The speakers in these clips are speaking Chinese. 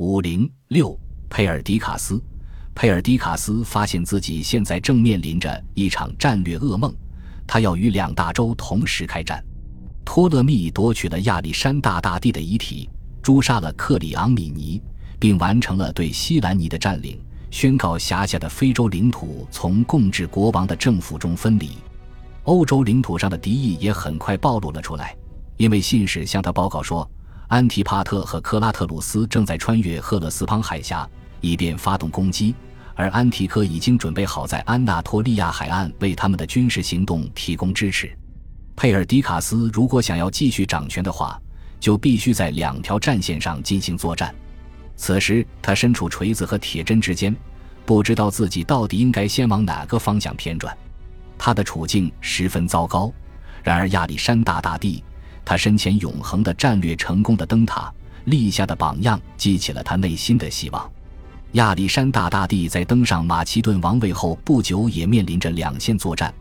五零六，佩尔迪卡斯。佩尔迪卡斯发现自己现在正面临着一场战略噩梦，他要与两大洲同时开战。托勒密夺取了亚历山大大帝的遗体，诛杀了克里昂米尼，并完成了对西兰尼的占领，宣告辖下的非洲领土从共治国王的政府中分离。欧洲领土上的敌意也很快暴露了出来，因为信使向他报告说，安提帕特和克拉特鲁斯正在穿越赫勒斯滂海峡，以便发动攻击。而安提柯已经准备好在安纳托利亚海岸为他们的军事行动提供支持。佩尔迪卡斯如果想要继续掌权的话，就必须在两条战线上进行作战。此时他身处锤子和铁针之间，不知道自己到底应该先往哪个方向偏转。他的处境十分糟糕。然而亚历山大大帝，他身前永恒的战略成功的灯塔立下的榜样，激起了他内心的希望。亚历山大大帝在登上马其顿王位后不久，也面临着两线作战：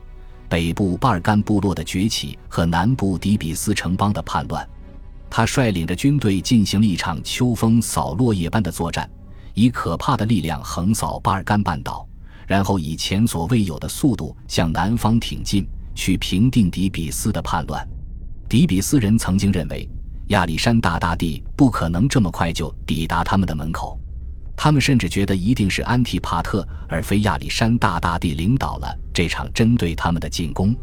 北部巴尔干部落的崛起和南部底比斯城邦的叛乱。他率领着军队进行了一场秋风扫落叶般的作战，以可怕的力量横扫巴尔干半岛，然后以前所未有的速度向南方挺进，去平定底比斯的叛乱。底比斯人曾经认为，亚历山大大帝不可能这么快就抵达他们的门口。他们甚至觉得一定是安提帕特而非亚历山大大帝领导了这场针对他们的进攻。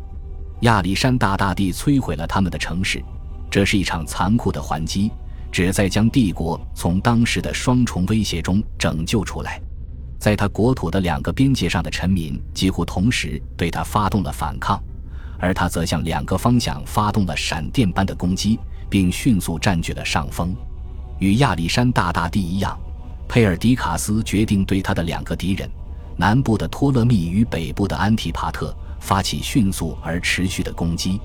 亚历山大大帝摧毁了他们的城市，这是一场残酷的还击，旨在将帝国从当时的双重威胁中拯救出来。在他国土的两个边界上的臣民几乎同时对他发动了反抗，而他则向两个方向发动了闪电般的攻击，并迅速占据了上风。与亚历山大大帝一样。佩尔迪卡斯决定对他的两个敌人——南部的托勒密与北部的安提帕特——发起迅速而持续的攻击。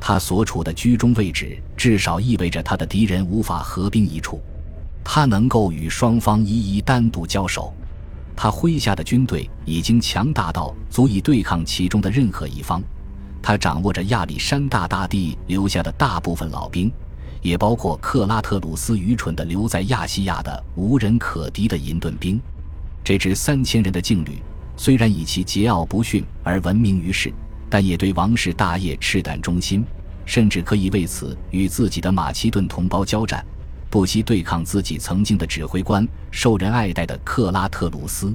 他所处的居中位置至少意味着他的敌人无法合兵一处，他能够与双方一一单独交手。他麾下的军队已经强大到足以对抗其中的任何一方。他掌握着亚历山大大帝留下的大部分老兵。也包括克拉特鲁斯愚蠢地留在亚细亚的无人可敌的银盾兵。这支三千人的劲旅虽然以其桀骜不驯而闻名于世，但也对王室大业赤胆忠心，甚至可以为此与自己的马其顿同胞交战，不惜对抗自己曾经的指挥官、受人爱戴的克拉特鲁斯。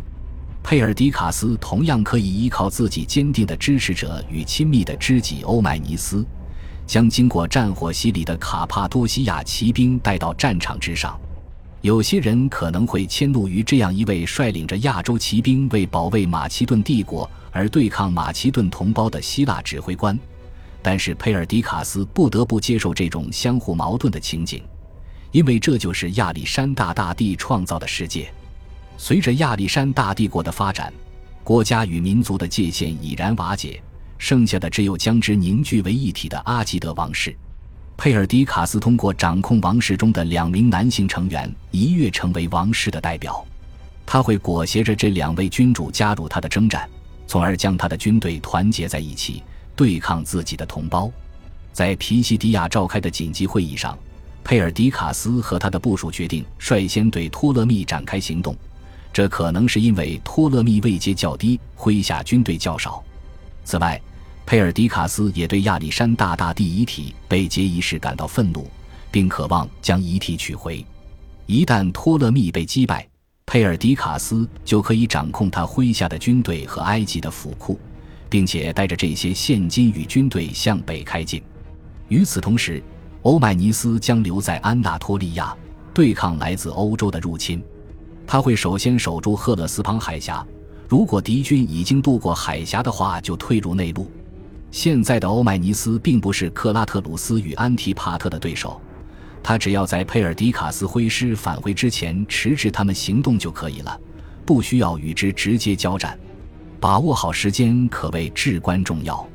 佩尔迪卡斯同样可以依靠自己坚定的支持者与亲密的知己欧迈尼斯。将经过战火洗礼的卡帕多西亚骑兵带到战场之上，有些人可能会迁怒于这样一位率领着亚洲骑兵为保卫马其顿帝国而对抗马其顿同胞的希腊指挥官，但是佩尔迪卡斯不得不接受这种相互矛盾的情景，因为这就是亚历山大大帝创造的世界。随着亚历山大帝国的发展，国家与民族的界限已然瓦解。剩下的只有将之凝聚为一体的阿基德王室。佩尔迪卡斯通过掌控王室中的两名男性成员，一跃成为王室的代表。他会裹挟着这两位君主加入他的征战，从而将他的军队团结在一起，对抗自己的同胞。在皮西迪亚召开的紧急会议上，佩尔迪卡斯和他的部属决定率先对托勒密展开行动。这可能是因为托勒密位阶较低，麾下军队较少。此外，佩尔迪卡斯也对亚历山大大帝遗体被劫一事感到愤怒，并渴望将遗体取回。一旦托勒密被击败，佩尔迪卡斯就可以掌控他麾下的军队和埃及的府库，并且带着这些现金与军队向北开进。与此同时，欧迈尼斯将留在安纳托利亚，对抗来自欧洲的入侵。他会首先守住赫勒斯滂海峡，如果敌军已经渡过海峡的话，就退入内陆。现在的欧迈尼斯并不是克拉特鲁斯与安提帕特的对手，他只要在佩尔迪卡斯挥师返回之前迟滞他们行动就可以了，不需要与之直接交战。把握好时间可谓至关重要。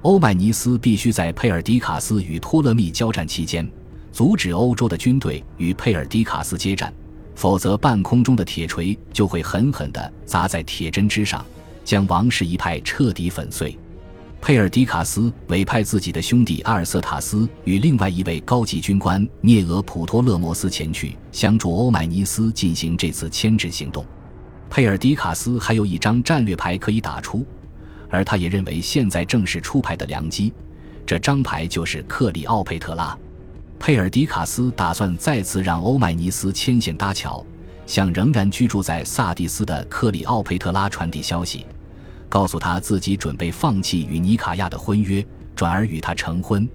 欧迈尼斯必须在佩尔迪卡斯与托勒密交战期间阻止欧洲的军队与佩尔迪卡斯接战，否则半空中的铁锤就会狠狠地砸在铁针之上，将王室一派彻底粉碎。佩尔迪卡斯委派自己的兄弟阿尔瑟塔斯与另外一位高级军官涅俄普托勒摩斯前去相助欧迈尼斯进行这次牵制行动。佩尔迪卡斯还有一张战略牌可以打出，而他也认为现在正是出牌的良机。这张牌就是克里奥佩特拉。佩尔迪卡斯打算再次让欧迈尼斯牵线搭桥，向仍然居住在萨蒂斯的克里奥佩特拉传递消息。告诉他自己准备放弃与尼卡亚的婚约，转而与他成婚。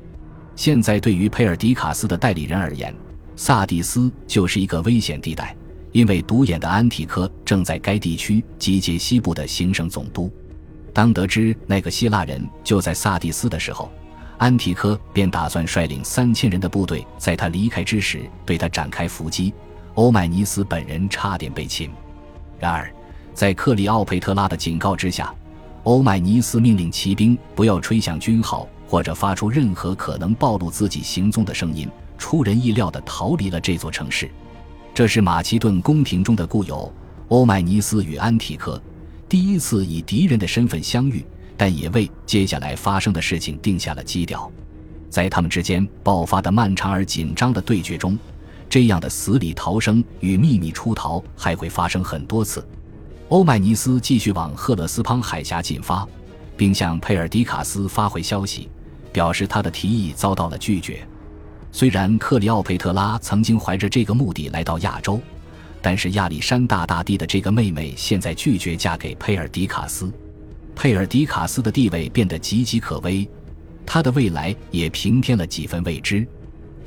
现在对于佩尔迪卡斯的代理人而言，萨蒂斯就是一个危险地带，因为独眼的安提柯正在该地区集结西部的行省总督。当得知那个希腊人就在萨蒂斯的时候，安提柯便打算率领三千人的部队在他离开之时对他展开伏击。欧迈尼斯本人差点被擒。然而，在克里奥佩特拉的警告之下。欧迈尼斯命令骑兵不要吹响军号，或者发出任何可能暴露自己行踪的声音，出人意料地逃离了这座城市。这是马其顿宫廷中的故友欧迈尼斯与安提柯第一次以敌人的身份相遇，但也为接下来发生的事情定下了基调。在他们之间爆发的漫长而紧张的对决中，这样的死里逃生与秘密出逃还会发生很多次。欧迈尼斯继续往赫勒斯滂海峡进发，并向佩尔迪卡斯发回消息，表示他的提议遭到了拒绝。虽然克里奥佩特拉曾经怀着这个目的来到亚洲，但是亚历山大大帝的这个妹妹现在拒绝嫁给佩尔迪卡斯，佩尔迪卡斯的地位变得岌岌可危，他的未来也平添了几分未知。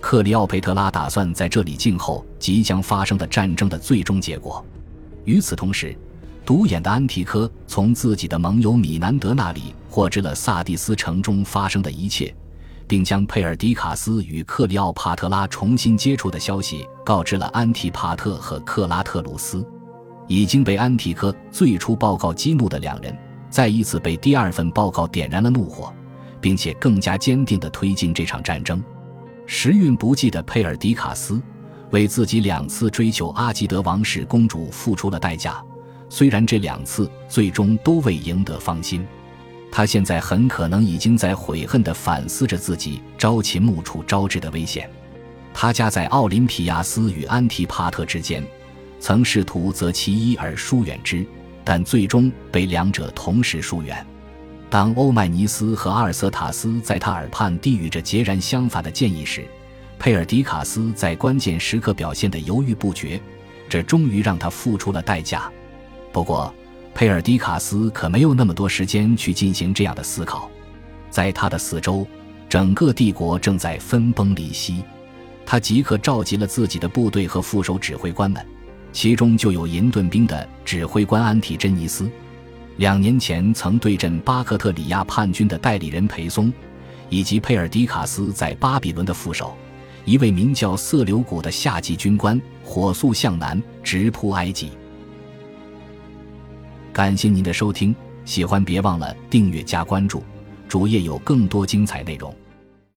克里奥佩特拉打算在这里静候即将发生的战争的最终结果。与此同时，独眼的安提柯从自己的盟友米南德那里获知了萨蒂斯城中发生的一切，并将佩尔迪卡斯与克里奥帕特拉重新接触的消息告知了安提帕特和克拉特鲁斯。已经被安提柯最初报告激怒的两人，再一次被第二份报告点燃了怒火，并且更加坚定地推进这场战争。时运不济的佩尔迪卡斯为自己两次追求阿基德王室公主付出了代价。虽然这两次最终都未赢得芳心，他现在很可能已经在悔恨地反思着自己朝秦暮楚招致的危险。他家在奥林匹亚斯与安提帕特之间，曾试图择其一而疏远之，但最终被两者同时疏远。当欧迈尼斯和阿尔瑟塔斯在他耳畔低语着截然相反的建议时，佩尔迪卡斯在关键时刻表现得犹豫不决，这终于让他付出了代价。不过，佩尔迪卡斯可没有那么多时间去进行这样的思考。在他的四周，整个帝国正在分崩离析。他即刻召集了自己的部队和副手指挥官们，其中就有银盾兵的指挥官安提珍尼斯，两年前曾对阵巴克特里亚叛军的代理人裴松，以及佩尔迪卡斯在巴比伦的副手，一位名叫色流古的夏季军官，火速向南直扑埃及。感谢您的收听，喜欢别忘了订阅加关注，主页有更多精彩内容。